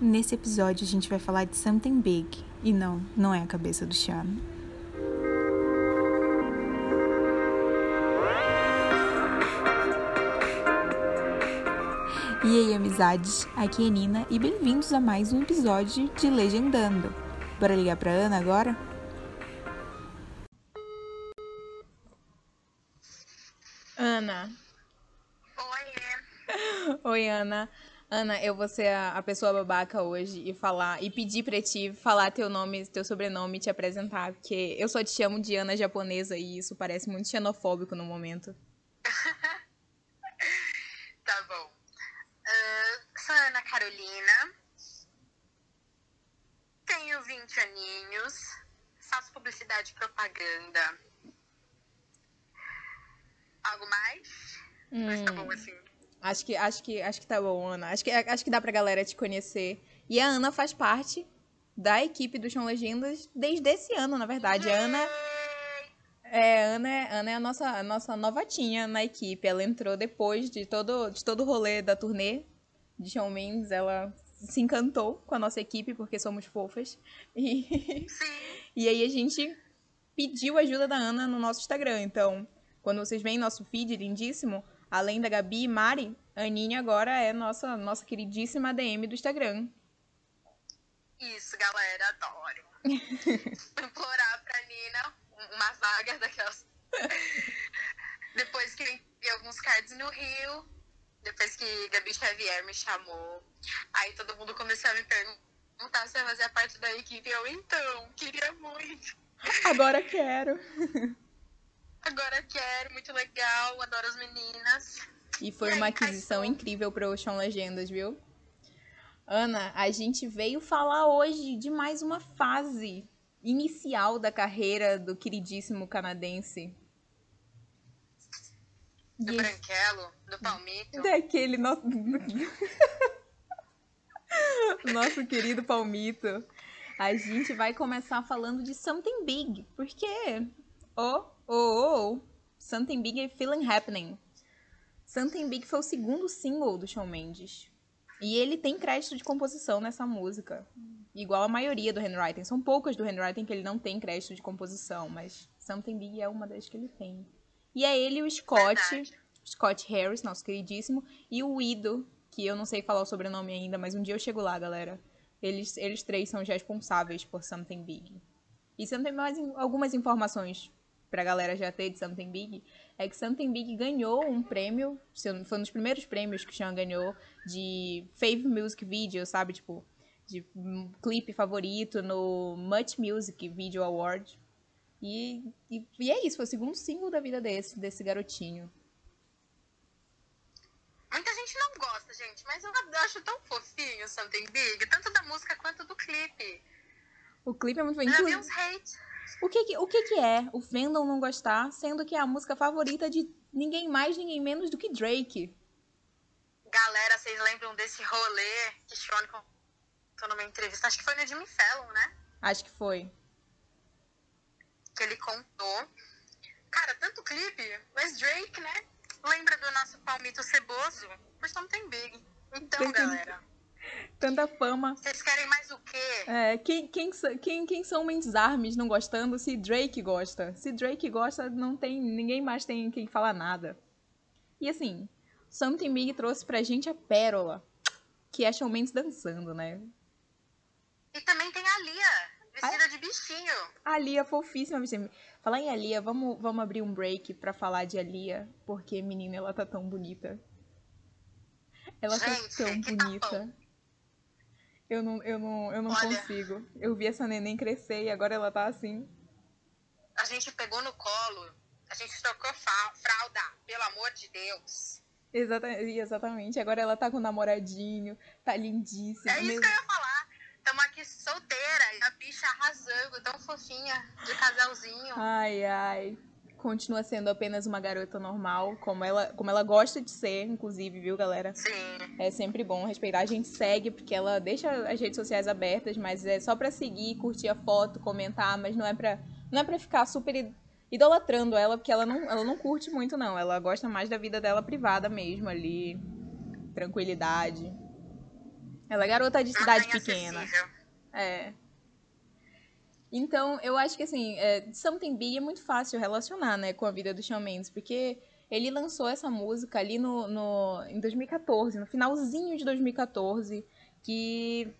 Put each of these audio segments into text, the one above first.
Nesse episódio a gente vai falar de Something Big. E não, não é a cabeça do Sean. E aí, amizades? Aqui é Nina e bem-vindos a mais um episódio de Legendando. Bora ligar pra Ana agora? Ana. Oi. Oi, Ana. Ana, eu vou ser a, a pessoa babaca hoje e falar e pedir pra ti falar teu nome, teu sobrenome e te apresentar, porque eu só te chamo de Ana japonesa e isso parece muito xenofóbico no momento. tá bom. Uh, sou Ana Carolina. Tenho 20 aninhos. Faço publicidade e propaganda. Algo mais? Hum. Mas tá bom assim. Acho que, acho que, acho que tá bom, Ana. Acho que, acho que dá pra galera te conhecer. E a Ana faz parte da equipe do Chão Legendas desde esse ano, na verdade. A Ana é, Ana é, Ana é a nossa, a nossa novatinha na equipe. Ela entrou depois de todo, de todo o rolê da turnê de Shawn Mendes. Ela se encantou com a nossa equipe, porque somos fofas. E, e aí a gente pediu ajuda da Ana no nosso Instagram. Então, quando vocês veem nosso feed lindíssimo, além da Gabi e Mari, a Aninha agora é nossa, nossa queridíssima DM do Instagram. Isso, galera, adoro. Implorar pra Nina uma vaga daquelas. depois que eu enviei alguns cards no Rio, depois que Gabi Xavier me chamou, aí todo mundo começou a me perguntar se eu fazia parte da equipe. Eu, então, queria muito. Agora quero. Agora quero, muito legal, adoro as meninas. E foi e uma aí, aquisição incrível para o Chão Legendas, viu? Ana, a gente veio falar hoje de mais uma fase inicial da carreira do queridíssimo canadense. Do e... branquelo, do palmito. Daquele nosso... nosso querido palmito. A gente vai começar falando de Something Big, porque... Oh, oh, oh, Something Big Feeling Happening. Something Big foi o segundo single do Shawn Mendes. E ele tem crédito de composição nessa música. Igual a maioria do handwriting. São poucas do handwriting que ele não tem crédito de composição, mas Something Big é uma das que ele tem. E é ele o Scott, Verdade. Scott Harris, nosso queridíssimo, e o Ido, que eu não sei falar o sobrenome ainda, mas um dia eu chego lá, galera. Eles, eles três são responsáveis por Something Big. E você não tem mais algumas informações pra galera já ter de Something Big, é que Something Big ganhou um prêmio, foi um dos primeiros prêmios que o Sean ganhou de Fave Music Video, sabe? Tipo, de clipe favorito no Much Music Video Award. E, e, e, é isso, foi o segundo single da vida desse, desse garotinho. Muita gente não gosta, gente, mas eu acho tão fofinho Something Big, tanto da música quanto do clipe. O clipe é muito bem. Eu vi uns hate. O que, o que, que é o fandom não gostar, sendo que é a música favorita de ninguém mais, ninguém menos do que Drake? Galera, vocês lembram desse rolê que Sean contou numa entrevista? Acho que foi no Jimmy Fallon, né? Acho que foi. Que ele contou. Cara, tanto clipe, mas Drake, né? Lembra do nosso palmito ceboso? Por Something Big. Então, galera tanta fama. Vocês querem mais o quê? É, quem, quem, quem, quem são Mendes Armes não gostando se Drake gosta? Se Drake gosta, não tem ninguém mais tem quem falar nada. E assim, Something Big trouxe pra gente a pérola, que é Shawn Mendes dançando, né? E também tem a Lia, vestida a... de bichinho. A Lia, fofíssima. Falar em Alia, vamos, vamos abrir um break pra falar de Alia, porque, menina, ela tá tão bonita. Ela tá gente, tá tão bonita. Eu não, eu não, eu não Olha, consigo. Eu vi essa neném crescer e agora ela tá assim. A gente pegou no colo, a gente trocou fralda, pelo amor de Deus. Exatamente, exatamente. Agora ela tá com o namoradinho, tá lindíssima. É isso que eu ia falar. Estamos aqui solteira a bicha arrasando, tão fofinha, de casalzinho. Ai, ai continua sendo apenas uma garota normal, como ela, como ela gosta de ser, inclusive, viu, galera? Sim. É sempre bom respeitar. A gente segue, porque ela deixa as redes sociais abertas, mas é só pra seguir, curtir a foto, comentar, mas não é pra, não é pra ficar super idolatrando ela, porque ela não, ela não curte muito, não. Ela gosta mais da vida dela privada mesmo, ali. Tranquilidade. Ela é garota de cidade pequena. É. Então, eu acho que assim, é, Something Big é muito fácil relacionar, né, com a vida do Shawn Mendes, porque ele lançou essa música ali no, no, em 2014, no finalzinho de 2014, que...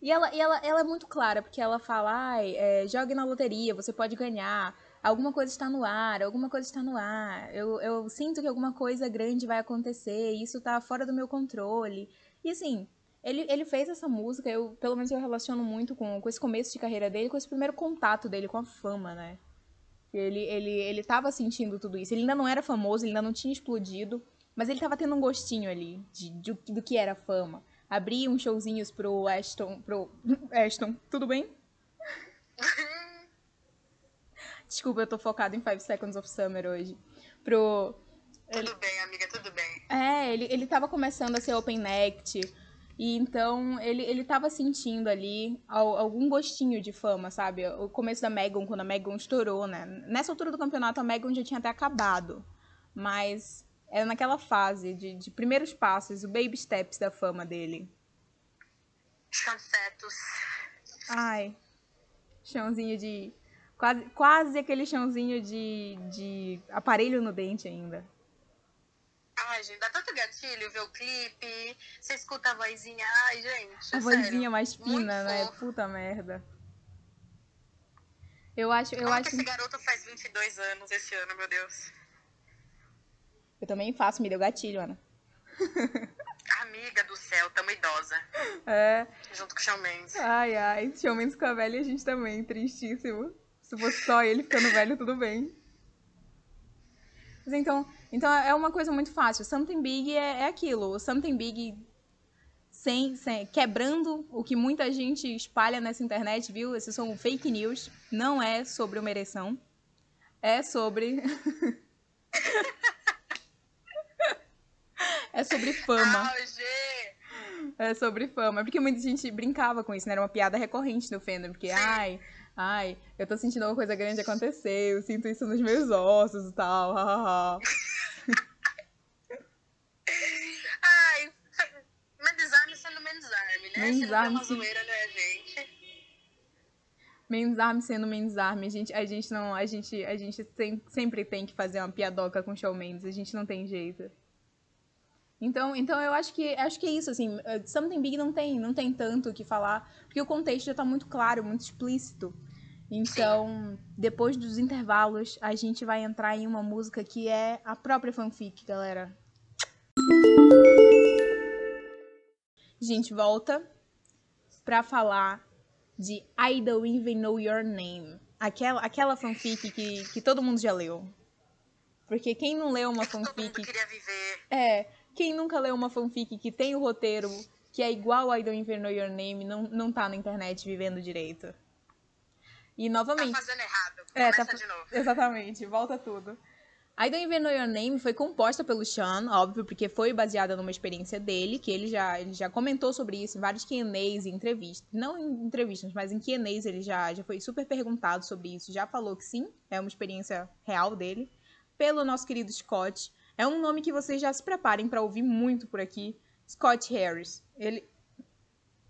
E ela, e ela, ela é muito clara, porque ela fala, ai, é, jogue na loteria, você pode ganhar, alguma coisa está no ar, alguma coisa está no ar, eu, eu sinto que alguma coisa grande vai acontecer, isso tá fora do meu controle. E assim, ele, ele fez essa música, eu, pelo menos eu relaciono muito com, com esse começo de carreira dele, com esse primeiro contato dele com a fama, né? Ele, ele, ele tava sentindo tudo isso. Ele ainda não era famoso, ele ainda não tinha explodido, mas ele tava tendo um gostinho ali de, de do que era fama. Abria uns showzinhos pro Ashton. Pro. Ashton, tudo bem? Desculpa, eu tô focado em Five Seconds of Summer hoje. Pro. Tudo ele... bem, amiga, tudo bem. É, ele, ele tava começando a ser open act. E então ele, ele tava sentindo ali algum gostinho de fama, sabe? O começo da Megan, quando a Megan estourou, né? Nessa altura do campeonato, a Megan já tinha até acabado. Mas era naquela fase de, de primeiros passos, o baby steps da fama dele. Chancetos. Ai. Chãozinho de. Quase, quase aquele chãozinho de, de aparelho no dente ainda. Ai, gente, dá tanto gatilho ver o clipe, você escuta a vozinha, ai, gente. A vozinha mais fina, né? Fofo. Puta merda. Eu acho, eu Como acho. Que esse garoto faz 22 anos esse ano, meu Deus. Eu também faço, me deu gatilho, Ana. Amiga do céu, tamo idosa. É. Junto com o Shawn Mendes. Ai, ai. Shawn Mendes com a velha e a gente também, tristíssimo. Se fosse só ele ficando velho, tudo bem. Mas então, então é uma coisa muito fácil. Something Big é, é aquilo. Something Big sem, sem, quebrando o que muita gente espalha nessa internet, viu? Esses são fake news. Não é sobre uma ereção. É sobre. é sobre fama. É sobre fama. Porque muita gente brincava com isso, né? Era uma piada recorrente no fandom. Porque, ai, ai, eu tô sentindo uma coisa grande acontecer, eu sinto isso nos meus ossos e tal, hahaha. ai, Mendesarme sendo Né? Uma zoeira, né, gente? Mendesarme sendo a gente, a gente não, a gente, a gente tem, sempre tem que fazer uma piadoca com o Shawn Mendes, a gente não tem jeito. Então, então eu acho que acho que é isso assim, Something Big não tem, não tem tanto o que falar, porque o contexto já tá muito claro, muito explícito. Então, depois dos intervalos, a gente vai entrar em uma música que é a própria fanfic, galera. A gente volta pra falar de I Don't Even Know Your Name. Aquela, aquela fanfic que, que todo mundo já leu. Porque quem não leu uma fanfic. Todo mundo queria viver. É. Quem nunca leu uma fanfic que tem o roteiro que é igual a I Don't Even Know Your Name não, não tá na internet vivendo direito. E novamente. Tá fazendo errado. É, Começa tá, de novo. Exatamente, volta tudo. I Don't Even Know Your Name foi composta pelo Sean, óbvio, porque foi baseada numa experiência dele, que ele já, ele já comentou sobre isso em vários Q&As e entrevistas. Não em entrevistas, mas em Q&As ele já, já foi super perguntado sobre isso, já falou que sim, é uma experiência real dele. Pelo nosso querido Scott. É um nome que vocês já se preparem para ouvir muito por aqui. Scott Harris. Ele,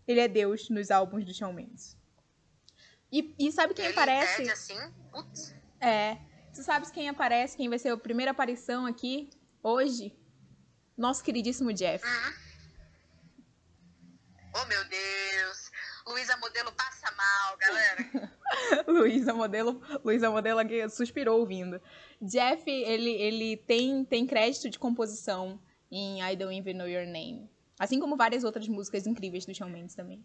ele é Deus nos álbuns do Shawn Mendes. E, e sabe quem Ele aparece? Pede assim? Putz. É. Tu sabes quem aparece, quem vai ser a primeira aparição aqui hoje? Nosso queridíssimo Jeff. Uhum. Oh, meu Deus. Luísa Modelo passa mal, galera. Luísa Modelo, Luísa Modelo aqui suspirou ouvindo. Jeff, ele, ele tem, tem crédito de composição em I Don't Even Know Your Name. Assim como várias outras músicas incríveis do Shawn Mendes também.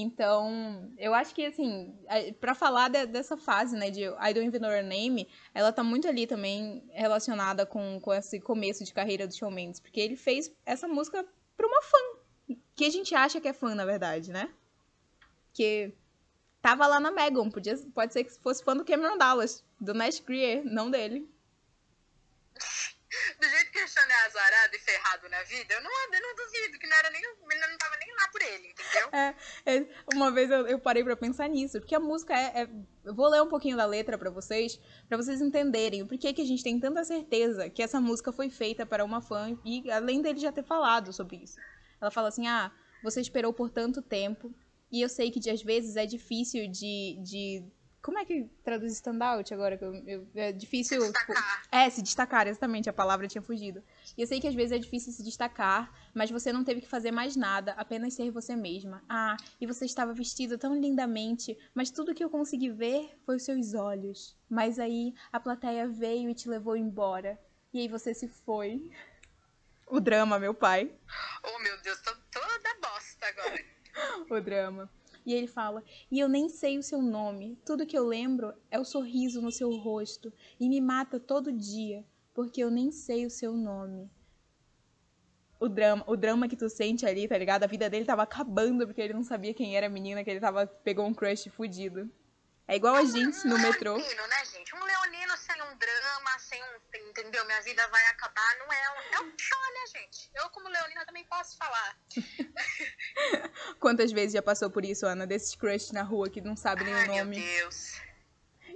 Então, eu acho que, assim, para falar de, dessa fase, né, de I Don't Even Know Your Name, ela tá muito ali também relacionada com, com esse começo de carreira do Shawn Mendes, porque ele fez essa música pra uma fã, que a gente acha que é fã, na verdade, né? Que tava lá na Megan, podia, pode ser que fosse fã do Cameron Dallas, do Nash Greer, não dele. Do jeito que o Sean é azarado e ferrado na vida, eu não, eu não duvido que não era nem, não tava nem lá por ele, entendeu? É, é uma vez eu, eu, parei para pensar nisso, porque a música é, é, Eu vou ler um pouquinho da letra para vocês, para vocês entenderem o porquê que a gente tem tanta certeza que essa música foi feita para uma fã, e além dele já ter falado sobre isso. Ela fala assim: ah, Você esperou por tanto tempo. E eu sei que às vezes é difícil de, de como é que traduz standout agora? Que eu, eu, é difícil. Se tipo, destacar. é, se destacar, exatamente, a palavra tinha fugido. E eu sei que às vezes é difícil se destacar, mas você não teve que fazer mais nada, apenas ser você mesma. Ah, e você estava vestida tão lindamente, mas tudo que eu consegui ver foi os seus olhos. Mas aí a plateia veio e te levou embora. E aí você se foi. O drama, meu pai. Oh, meu Deus, tô toda bosta agora. o drama. E ele fala: E eu nem sei o seu nome. Tudo que eu lembro é o sorriso no seu rosto. E me mata todo dia, porque eu nem sei o seu nome. O drama, o drama que tu sente ali, tá ligado? A vida dele tava acabando porque ele não sabia quem era a menina, que ele tava pegou um crush fudido. É igual a gente no um metrô. Leonino, né, gente? Um leonino sem um drama, sem um. Entendeu? Minha vida vai acabar. Não é um. É um show, né, gente? Eu, como leonina, também posso falar. Quantas vezes já passou por isso, Ana? Desses crush na rua que não sabe nem o meu nome. Deus.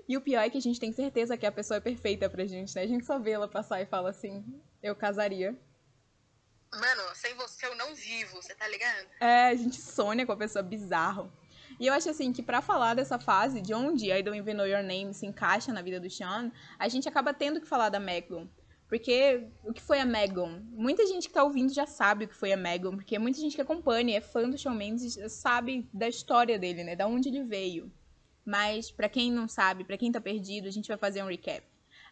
E o pior é que a gente tem certeza que a pessoa é perfeita pra gente, né? A gente só vê ela passar e fala assim: Eu casaria. Mano, sem você eu não vivo, você tá ligado? É, a gente sonha com a pessoa bizarro. E eu acho assim que pra falar dessa fase de onde I Don't Even Know Your Name se encaixa na vida do Sean, a gente acaba tendo que falar da Megan. Porque o que foi a Megan? Muita gente que tá ouvindo já sabe o que foi a Megan, porque muita gente que acompanha, é fã do Shawn Mendes, sabe da história dele, né? Da onde ele veio. Mas pra quem não sabe, pra quem tá perdido, a gente vai fazer um recap.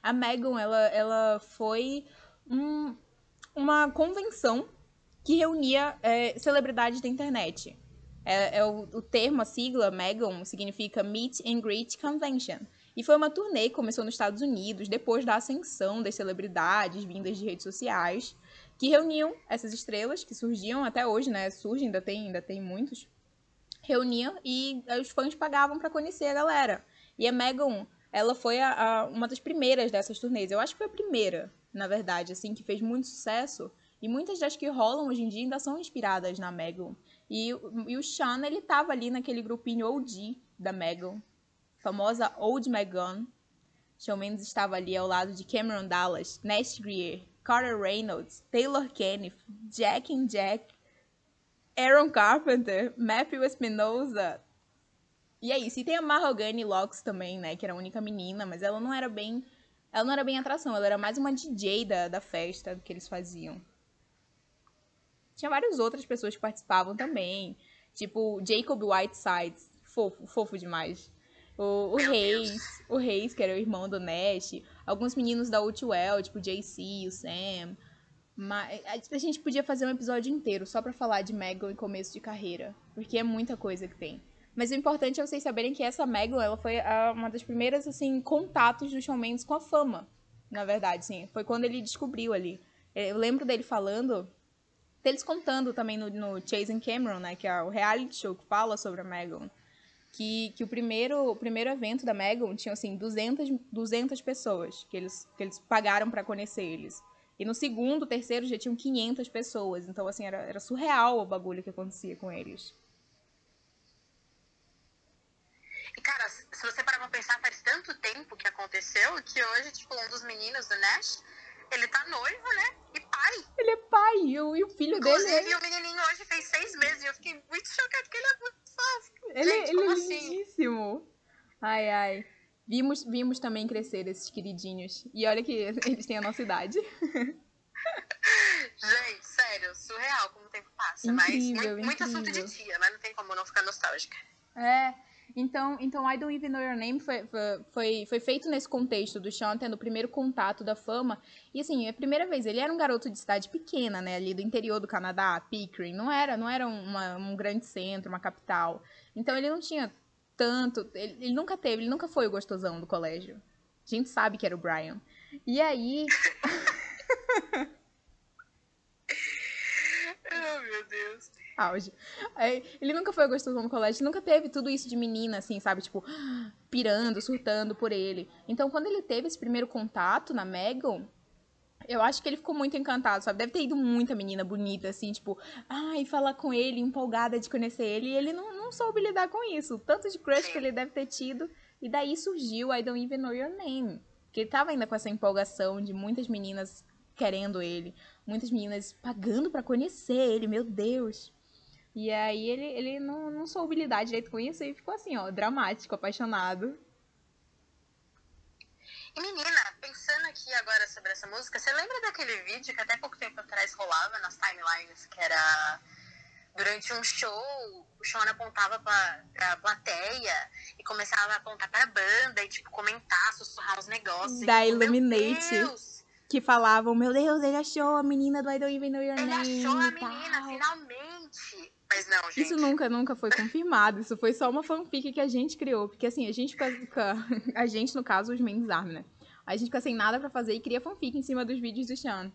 A Megan, ela, ela foi um, uma convenção que reunia é, celebridades da internet. É, é o, o, termo, a sigla Megan, significa Meet and Greet Convention. E foi uma turnê que começou nos Estados Unidos, depois da ascensão das celebridades vindas de redes sociais, que reuniam essas estrelas, que surgiam até hoje, né? Surgem, ainda tem, ainda tem muitos. Reuniam e os fãs pagavam para conhecer a galera. E a Megan, ela foi a, a, uma das primeiras dessas turnês. Eu acho que foi a primeira, na verdade, assim, que fez muito sucesso. E muitas das que rolam hoje em dia ainda são inspiradas na Megan. E, e o Sean, ele tava ali naquele grupinho OG da Megan, famosa Old Megan. Shawn Mendes estava ali ao lado de Cameron Dallas, Nash Greer, Carter Reynolds, Taylor Kenneth, Jack and Jack, Aaron Carpenter, Matthew Espinosa. E é isso. E tem a Mahogany Locks também, né? Que era a única menina, mas ela não era bem. Ela não era bem atração, ela era mais uma DJ da, da festa que eles faziam. Tinha várias outras pessoas que participavam também. Tipo, Jacob Whiteside, fofo, fofo demais. O, o Reis, o Reis, que era o irmão do Nash. Alguns meninos da Outwell, tipo JC, o Sam. Mas a gente podia fazer um episódio inteiro só pra falar de Megan em começo de carreira. Porque é muita coisa que tem. Mas o importante é vocês saberem que essa Megan, ela foi a, uma das primeiras, assim, contatos do Shawn Mendes com a fama. Na verdade, sim. Foi quando ele descobriu ali. Eu lembro dele falando deles contando também no, no Chasing Cameron, né, que é o reality show que fala sobre a Megan, que, que o, primeiro, o primeiro evento da Megan tinha, assim, 200, 200 pessoas que eles, que eles pagaram para conhecer eles. E no segundo, terceiro, já tinham 500 pessoas. Então, assim, era, era surreal o bagulho que acontecia com eles. E, cara, se você parar pra pensar, faz tanto tempo que aconteceu que hoje, tipo, um dos meninos do Nash, ele tá noivo, né? Pai. Ele é pai, e o, e o filho Inclusive, dele. Inclusive, o menininho hoje fez seis meses e eu fiquei muito chocada porque ele é muito fofo. Ele, Gente, ele é assim? lindíssimo. Ai, ai. Vimos, vimos também crescer esses queridinhos. E olha que eles têm a nossa idade. Gente, sério, surreal como o tempo passa. Incrível, mas muito, muito incrível. assunto de tia, mas não tem como não ficar nostálgica. É. Então, então I Don't Even Know Your Name foi, foi, foi feito nesse contexto do Sean tendo o primeiro contato da fama. E assim, é a primeira vez, ele era um garoto de cidade pequena, né? Ali do interior do Canadá, Pickering. Não era, não era uma, um grande centro, uma capital. Então ele não tinha tanto. Ele, ele nunca teve, ele nunca foi o gostosão do colégio. A gente sabe que era o Brian. E aí. Oh, meu Deus. Auge. Aí, ele nunca foi gostosão no colégio, nunca teve tudo isso de menina, assim, sabe? Tipo, pirando, surtando por ele. Então, quando ele teve esse primeiro contato na Megan, eu acho que ele ficou muito encantado, sabe? Deve ter ido muita menina bonita, assim, tipo, ai, falar com ele, empolgada de conhecer ele, e ele não, não soube lidar com isso. Tanto de crush que ele deve ter tido. E daí surgiu I Don't Even Know Your Name. Que ele tava ainda com essa empolgação de muitas meninas querendo ele, muitas meninas pagando para conhecer ele, meu Deus. E aí ele, ele não, não soube lidar direito com isso e ficou assim, ó, dramático, apaixonado. E menina, pensando aqui agora sobre essa música, você lembra daquele vídeo que até pouco tempo atrás rolava nas timelines, que era durante um show, o Sean apontava pra, pra plateia e começava a apontar pra banda e, tipo, comentar, sussurrar uns negócios. Da e, tipo, Illuminate. Meu Deus, Que falavam, meu Deus, ele achou a menina do I Don't Even Know Your ele Name. achou a e menina, finalmente. Não, gente. Isso nunca, nunca foi confirmado. Isso foi só uma fanfic que a gente criou. Porque assim, a gente fica. A gente, no caso, os Men's Army, né? A gente fica sem nada pra fazer e cria fanfic em cima dos vídeos do Sean.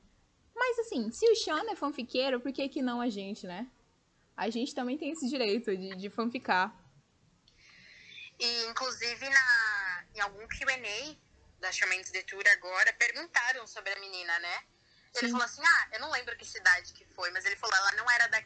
Mas assim, se o Sean é fanfiqueiro, por que, que não a gente, né? A gente também tem esse direito de, de fanficar. E, inclusive, na, em algum Q&A da Showman's The Tour agora, perguntaram sobre a menina, né? Ele Sim. falou assim, ah, eu não lembro que cidade que foi, mas ele falou, ela não era daqui.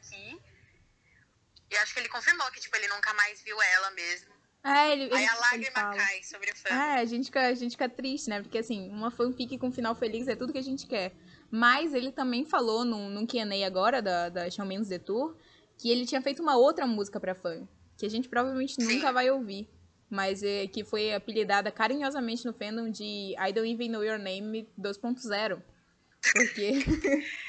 Que ele confirmou que, tipo, ele nunca mais viu ela mesmo. É, ele. Aí ele- a lágrima cai sobre o fã. É, a gente, fica, a gente fica triste, né? Porque assim, uma fanfic com final feliz é tudo que a gente quer. Mas ele também falou num, num Q&A agora da, da Shawn Mendes The Tour que ele tinha feito uma outra música pra fã, que a gente provavelmente Sim. nunca vai ouvir. Mas é, que foi apelidada carinhosamente no fandom de I Don't Even Know Your Name 2.0. Porque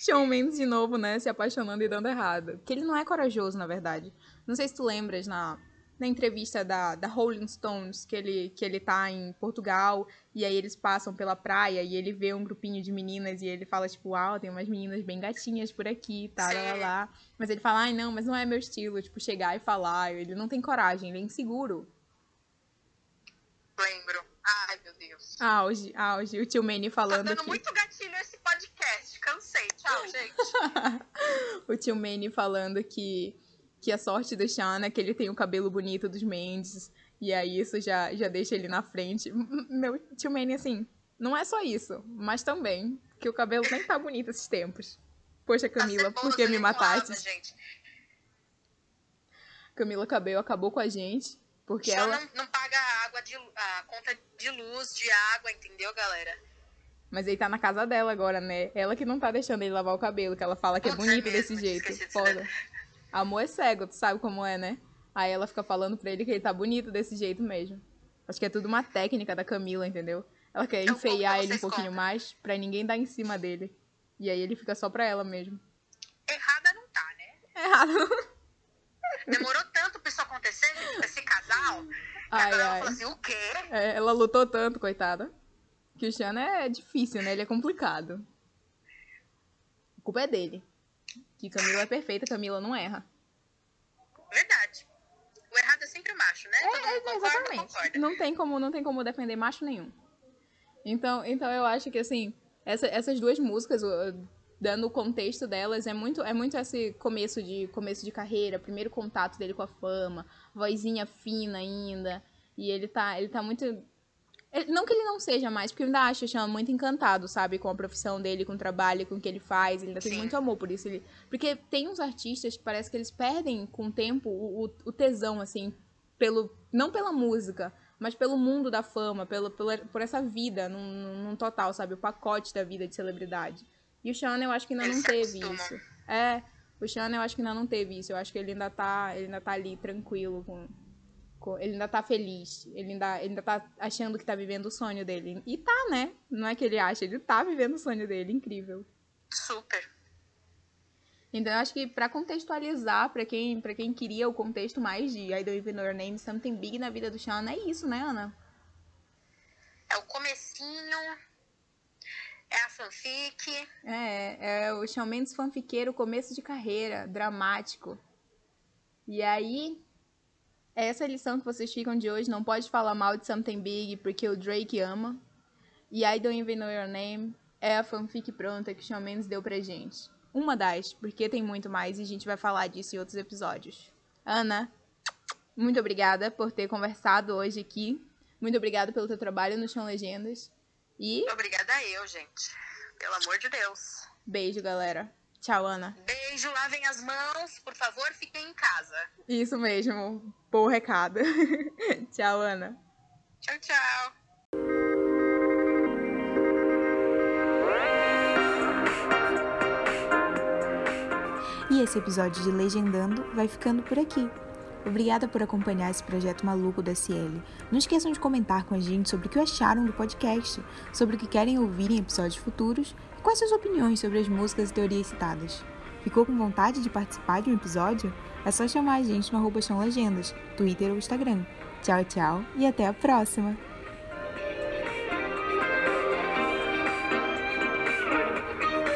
Shawn Mendes de novo, né, se apaixonando e dando errado. Porque ele não é corajoso, na verdade. Não sei se tu lembras na, na entrevista da, da Rolling Stones, que ele, que ele tá em Portugal, e aí eles passam pela praia e ele vê um grupinho de meninas e ele fala, tipo, uau, tem umas meninas bem gatinhas por aqui, tá, lá, lá. Mas ele fala, ai, não, mas não é meu estilo, tipo, chegar e falar. Ele não tem coragem, ele é inseguro. Lembro. Ai, meu Deus. Auge, auge. O tio Manny Tá falando dando aqui. muito gatilho esse. Tchau, gente. o tio Manny falando que, que a sorte do Sean é que ele tem o cabelo bonito dos Mendes. E aí isso já, já deixa ele na frente. Meu tio Manny, assim, não é só isso, mas também que o cabelo nem tá bonito esses tempos. Poxa, Camila, A por que me mataste? gente. Camila Cabello acabou com a gente. Porque Só ela. não, não paga a água de, a conta de luz, de água, entendeu, galera? Mas ele tá na casa dela agora, né? Ela que não tá deixando ele lavar o cabelo, que ela fala que é bonito é desse mesmo, jeito. esqueci disso, Foda. Amor é cego, tu sabe como é, né? Aí ela fica falando pra ele que ele tá bonito desse jeito mesmo. Acho que é tudo uma técnica da Camila, entendeu? Ela quer Então, enfeiar ele um pouquinho contam? mais pra ninguém dar em cima dele. E aí ele fica só pra ela mesmo. Errada não tá, né? É errado. Demorou tanto pra isso acontecer, gente, pra esse casal. Ai, agora ela ai. falou assim, o quê? É, ela lutou tanto, coitada. Que o Sean é difícil, né? Ele é complicado. A culpa é dele. Que Camila é perfeita, Camila não erra. Verdade. O errado é sempre o macho, né? Mundo É, concorda, exatamente. concorda. Não tem como, não tem como defender macho nenhum. Então, então eu acho que assim, essa- essas duas músicas, dando o contexto delas, é muito, é muito esse começo de começo de carreira, primeiro contato dele com a fama, vozinha fina ainda, e ele tá, ele tá muito não que ele não seja mais, porque eu ainda acho o Sean muito encantado, sabe, com a profissão dele, com o trabalho, com o que ele faz. Ele ainda tem Sim. muito amor por isso. Ele... Porque tem uns artistas que parece que eles perdem com o tempo o, o- o tesão, assim, pelo. Não pela música, mas pelo mundo da fama, pelo, pela, por essa vida, num, num- total, sabe? O pacote da vida de celebridade. E o Sean, eu acho que ainda Eles não teve isso. É, o Sean, eu acho que ainda não teve isso. Eu acho que ele ainda tá, ele ainda tá ali tranquilo com- ele ainda tá feliz. Ele ainda, ele ainda tá achando que tá vivendo o sonho dele. E tá, né? Não é que ele acha, ele tá vivendo o sonho dele. Incrível. Super. Então, eu acho que pra contextualizar, pra quem, pra quem queria o contexto mais de I Don't Even Know Your Name, Something Big na vida do Sean, é isso, né, Ana? É o comecinho, é a fanfic. É, é o Shawn Mendes fanfiqueiro, começo de carreira, dramático. E aí, essa é a lição que vocês ficam de hoje. Não pode falar mal de Something Big, porque o Drake ama. E I Don't Even Know Your Name é a fanfic pronta que o Shawn Mendes deu pra gente. Uma das, porque tem muito mais e a gente vai falar disso em outros episódios. Ana, muito obrigada por ter conversado hoje aqui. Muito obrigada pelo teu trabalho no Chão Legendas. E Obrigada a eu, gente. Pelo amor de Deus. beijo, galera. Tchau, Ana. Beijo, lavem as mãos, por favor, fiquem em casa. Isso mesmo. Bom recado. Tchau, Ana. Tchau, tchau. E esse episódio de Legendando vai ficando por aqui. Obrigada por acompanhar esse projeto maluco da SL. Não esqueçam de comentar com a gente sobre o que acharam do podcast, sobre o que querem ouvir em episódios futuros quais suas opiniões sobre as músicas e teorias citadas. Ficou com vontade de participar de um episódio? É só chamar a gente no arroba Legendas, Twitter ou Instagram. Tchau, tchau e até a próxima!